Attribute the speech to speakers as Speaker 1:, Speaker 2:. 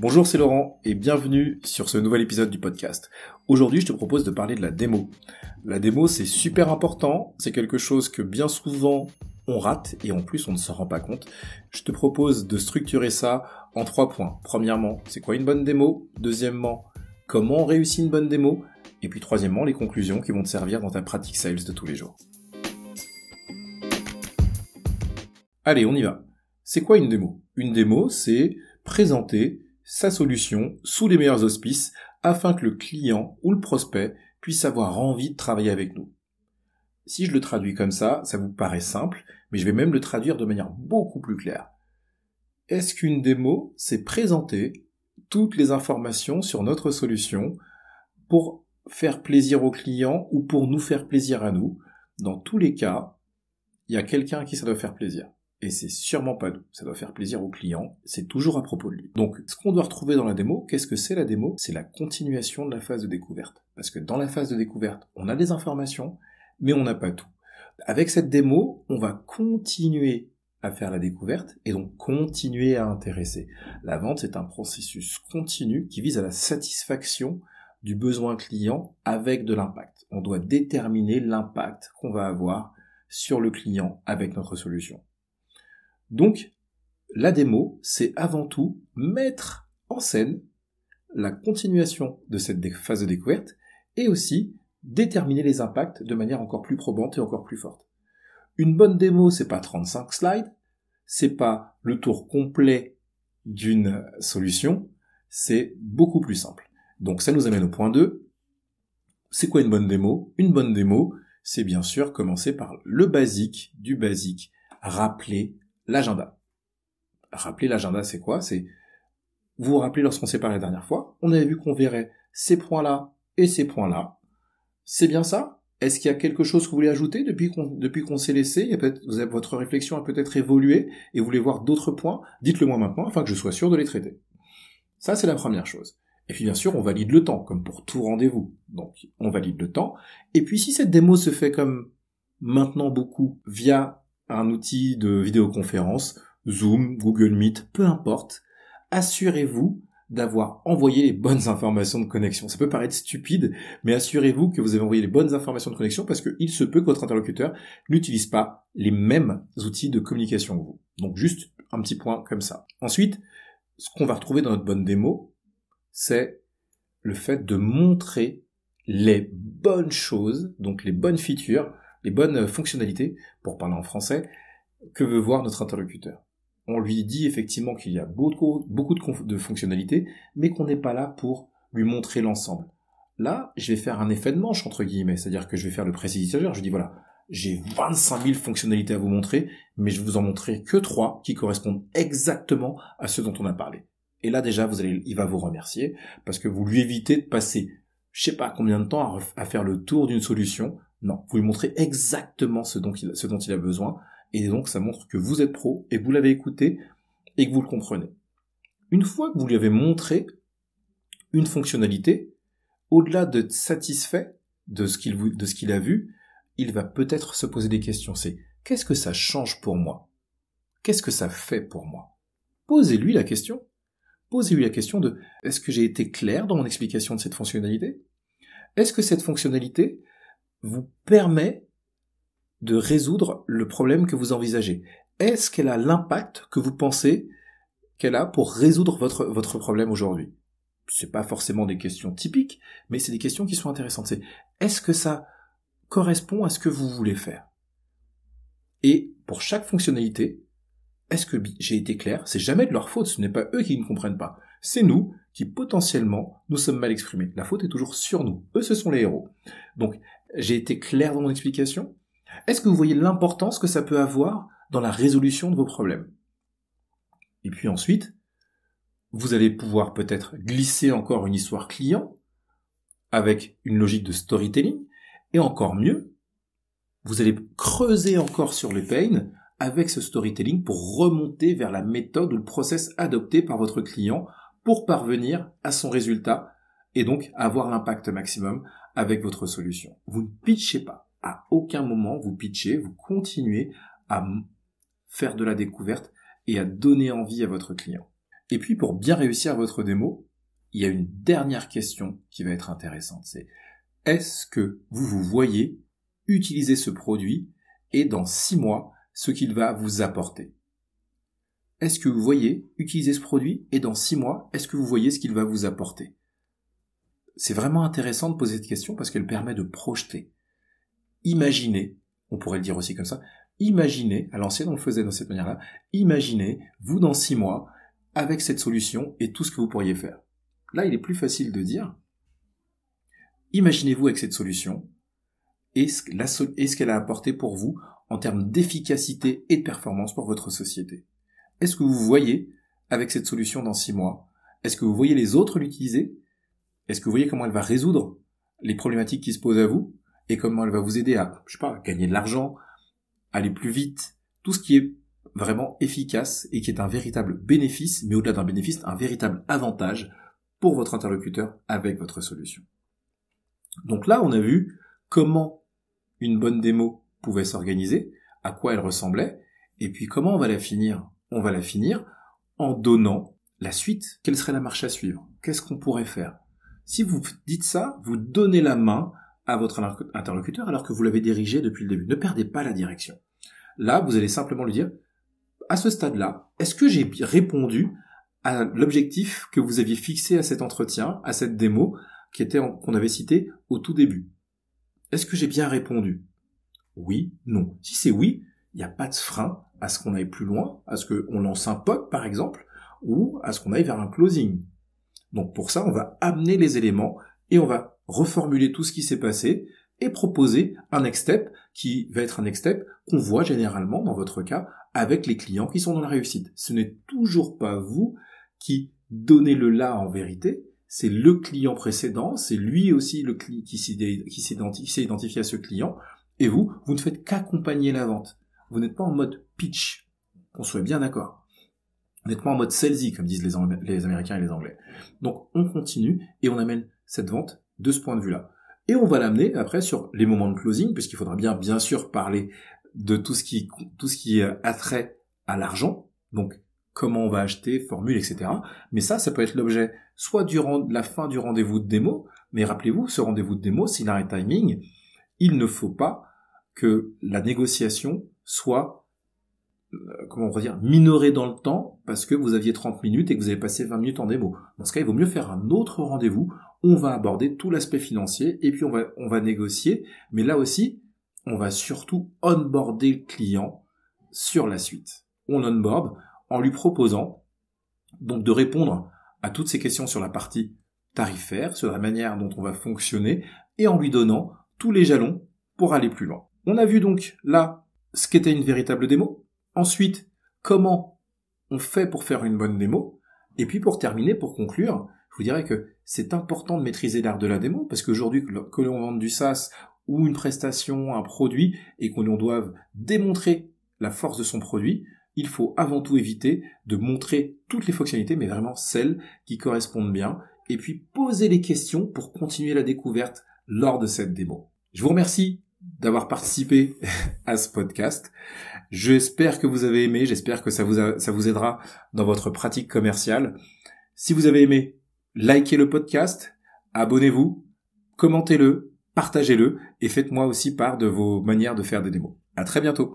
Speaker 1: Bonjour, c'est Laurent et bienvenue sur ce nouvel épisode du podcast. Aujourd'hui, je te propose de parler de la démo. La démo, c'est super important, c'est quelque chose que bien souvent on rate et en plus on ne s'en rend pas compte. Je te propose de structurer ça en trois points. Premièrement, c'est quoi une bonne démo? Deuxièmement, comment on réussit une bonne démo? Et puis troisièmement, les conclusions qui vont te servir dans ta pratique sales de tous les jours. Allez, on y va. C'est quoi une démo? Une démo, c'est présenter sa solution sous les meilleurs auspices afin que le client ou le prospect puisse avoir envie de travailler avec nous. Si je le traduis comme ça, ça vous paraît simple, mais je vais même le traduire de manière beaucoup plus claire. Est-ce qu'une démo, c'est présenter toutes les informations sur notre solution pour faire plaisir au client ou pour nous faire plaisir à nous? Dans tous les cas, il y a quelqu'un à qui ça doit faire plaisir et c'est sûrement pas nous. Ça doit faire plaisir au client, c'est toujours à propos de lui. Donc, ce qu'on doit retrouver dans la démo, qu'est-ce que c'est la démo? C'est la continuation de la phase de découverte. Parce que dans la phase de découverte, on a des informations, mais on n'a pas tout. Avec cette démo, on va continuer à faire la découverte et donc continuer à intéresser. La vente, c'est un processus continu qui vise à la satisfaction du besoin client avec de l'impact. On doit déterminer l'impact qu'on va avoir sur le client avec notre solution. Donc, la démo, c'est avant tout mettre en scène la continuation de cette phase de découverte et aussi déterminer les impacts de manière encore plus probante et encore plus forte. Une bonne démo, c'est pas 35 slides, c'est pas le tour complet d'une solution, c'est beaucoup plus simple. Donc ça nous amène au point 2. C'est quoi une bonne démo? Une bonne démo, c'est bien sûr commencer par le basique du basique, rappeler l'agenda. Rappeler l'agenda, c'est quoi? C'est vous vous rappelez lorsqu'on s'est parlé la dernière fois, on avait vu qu'on verrait ces points-là et ces points-là. C'est bien ça? Est-ce qu'il y a quelque chose que vous voulez ajouter depuis qu'on depuis qu'on s'est laissé? Votre réflexion a peut-être évolué et vous voulez voir d'autres points? Dites-le moi maintenant afin que je sois sûr de les traiter. Ça, c'est la première chose. Et puis bien sûr, on valide le temps, comme pour tout rendez-vous. Donc, on valide le temps. Et puis si cette démo se fait comme maintenant beaucoup via un outil de vidéoconférence, Zoom, Google Meet, peu importe, assurez-vous d'avoir envoyé les bonnes informations de connexion. Ça peut paraître stupide, mais assurez-vous que vous avez envoyé les bonnes informations de connexion parce qu'il se peut que votre interlocuteur n'utilise pas les mêmes outils de communication que vous. Donc juste un petit point comme ça. Ensuite, ce qu'on va retrouver dans notre bonne démo, c'est le fait de montrer les bonnes choses, donc les bonnes features bonnes fonctionnalités, pour parler en français, que veut voir notre interlocuteur. On lui dit effectivement qu'il y a beaucoup, beaucoup de, fonctionnalités, mais qu'on n'est pas là pour lui montrer l'ensemble. Là, je vais faire un effet de manche, entre guillemets, c'est-à-dire que je vais faire le précipitateur, je dis voilà, j'ai 25 000 fonctionnalités à vous montrer, mais je vais vous en montrer que trois qui correspondent exactement à ce dont on a parlé. Et là déjà, vous allez, il va vous remercier parce que vous lui évitez de passer, je sais pas combien de temps à faire le tour d'une solution non, vous lui montrez exactement ce dont, il, a besoin, et donc ça montre que vous êtes pro, et vous l'avez écouté, et que vous le comprenez. Une fois que vous lui avez montré une fonctionnalité, au-delà d'être satisfait de ce qu'il a vu, il va peut-être se poser des questions. C'est qu'est-ce que ça change pour moi? Qu'est-ce que ça fait pour moi? Posez-lui la question. Posez-lui la question de est-ce que j'ai été clair dans mon explication de cette fonctionnalité? Est-ce que cette fonctionnalité, vous permet de résoudre le problème que vous envisagez. Est-ce qu'elle a l'impact que vous pensez qu'elle a pour résoudre votre, problème aujourd'hui? C'est pas forcément des questions typiques, mais c'est des questions qui sont intéressantes. C'est est-ce que ça correspond à ce que vous voulez faire? Et pour chaque fonctionnalité, est-ce que j'ai été clair? C'est jamais de leur faute, ce n'est pas eux qui ne comprennent pas. C'est nous qui potentiellement nous sommes mal exprimés. La faute est toujours sur nous. Eux, ce sont les héros. Donc, j'ai été clair dans mon explication. Est-ce que vous voyez l'importance que ça peut avoir dans la résolution de vos problèmes? Et puis ensuite, vous allez pouvoir peut-être glisser encore une histoire client avec une logique de storytelling, et encore mieux, vous allez creuser encore sur les pains avec ce storytelling pour remonter vers la méthode ou le process adopté par votre client pour parvenir à son résultat et donc avoir l'impact maximum avec votre solution. Vous ne pitchez pas. À aucun moment vous pitchez, vous continuez à faire de la découverte et à donner envie à votre client. Et puis pour bien réussir votre démo, il y a une dernière question qui va être intéressante. C'est est-ce que vous vous voyez utiliser ce produit et dans six mois ce qu'il va vous apporter? Est-ce que vous voyez utiliser ce produit et dans six mois est-ce que vous voyez ce qu'il va vous apporter? C'est vraiment intéressant de poser cette question parce qu'elle permet de projeter. Imaginez, on pourrait le dire aussi comme ça, imaginez, à l'ancienne on le faisait de cette manière-là, imaginez vous dans six mois avec cette solution et tout ce que vous pourriez faire. Là, il est plus facile de dire, imaginez-vous avec cette solution et ce, qu'elle a apporté pour vous en termes d'efficacité et de performance pour votre société. Est-ce que vous voyez avec cette solution dans six mois Est-ce que vous voyez les autres l'utiliser Est-ce que vous voyez comment elle va résoudre les problématiques qui se posent à vous et comment elle va vous aider à, je sais pas, gagner de l'argent, aller plus vite, tout ce qui est vraiment efficace et qui est un véritable bénéfice, mais au-delà d'un bénéfice, un véritable avantage pour votre interlocuteur avec votre solution. Donc là, on a vu comment une bonne démo pouvait s'organiser, à quoi elle ressemblait, et puis comment on va la finir. On va la finir en donnant la suite. Quelle serait la marche à suivre? Qu'est-ce qu'on pourrait faire? Si vous dites ça, vous donnez la main à votre interlocuteur alors que vous l'avez dirigé depuis le début. Ne perdez pas la direction. Là, vous allez simplement lui dire, à ce stade-là, est-ce que j'ai répondu à l'objectif que vous aviez fixé à cet entretien, à cette démo, qui était qu'on avait cité au tout début? Est-ce que j'ai bien répondu? Oui, non. Si c'est oui, il n'y a pas de frein à ce qu'on aille plus loin, à ce qu'on lance un POC par exemple, ou à ce qu'on aille vers un closing. Donc pour ça, on va amener les éléments et on va reformuler tout ce qui s'est passé et proposer un next step qui va être un next step qu'on voit généralement dans votre cas avec les clients qui sont dans la réussite. Ce n'est toujours pas vous qui donnez le là en vérité, c'est le client précédent, c'est lui aussi le qui s'est identifié à ce client, et vous, vous ne faites qu'accompagner la vente. Vous n'êtes pas en mode pitch, qu'on soit bien d'accord. Pas en mode salesy, comme disent les, Américains et les Anglais. Donc on continue et on amène cette vente de ce point de vue-là. Et on va l'amener après sur les moments de closing, puisqu'il faudra bien, bien sûr, parler de tout ce qui, tout ce qui a trait à l'argent. Donc, comment on va acheter, formule, etc. Mais ça, ça peut être l'objet soit durant la fin du rendez-vous de démo, mais rappelez-vous, ce rendez-vous de démo, s'il a un timing, il ne faut pas que la négociation soit euh, comment on va dire, minorée dans le temps parce que vous aviez 30 minutes et que vous avez passé 20 minutes en démo. Dans ce cas, il vaut mieux faire un autre rendez-vous on va aborder tout l'aspect financier et puis on va, on va négocier. Mais là aussi, on va surtout onboarder le client sur la suite. On onboard en lui proposant donc de répondre à toutes ces questions sur la partie tarifaire, sur la manière dont on va fonctionner et en lui donnant tous les jalons pour aller plus loin. On a vu donc là ce qu'était une véritable démo. Ensuite, comment on fait pour faire une bonne démo? Et puis pour terminer, pour conclure, je vous dirais que c'est important de maîtriser l'art de la démo, parce qu'aujourd'hui, que l'on vende du SaaS ou une prestation, un produit, et qu'on doive démontrer la force de son produit, il faut avant tout éviter de montrer toutes les fonctionnalités, mais vraiment celles qui correspondent bien, et puis poser les questions pour continuer la découverte lors de cette démo. Je vous remercie d'avoir participé à ce podcast. J'espère que vous avez aimé, j'espère que ça vous, aidera dans votre pratique commerciale. Si vous avez aimé, likez le podcast, abonnez-vous, commentez-le, partagez-le et faites-moi aussi part de vos manières de faire des démos. À très bientôt.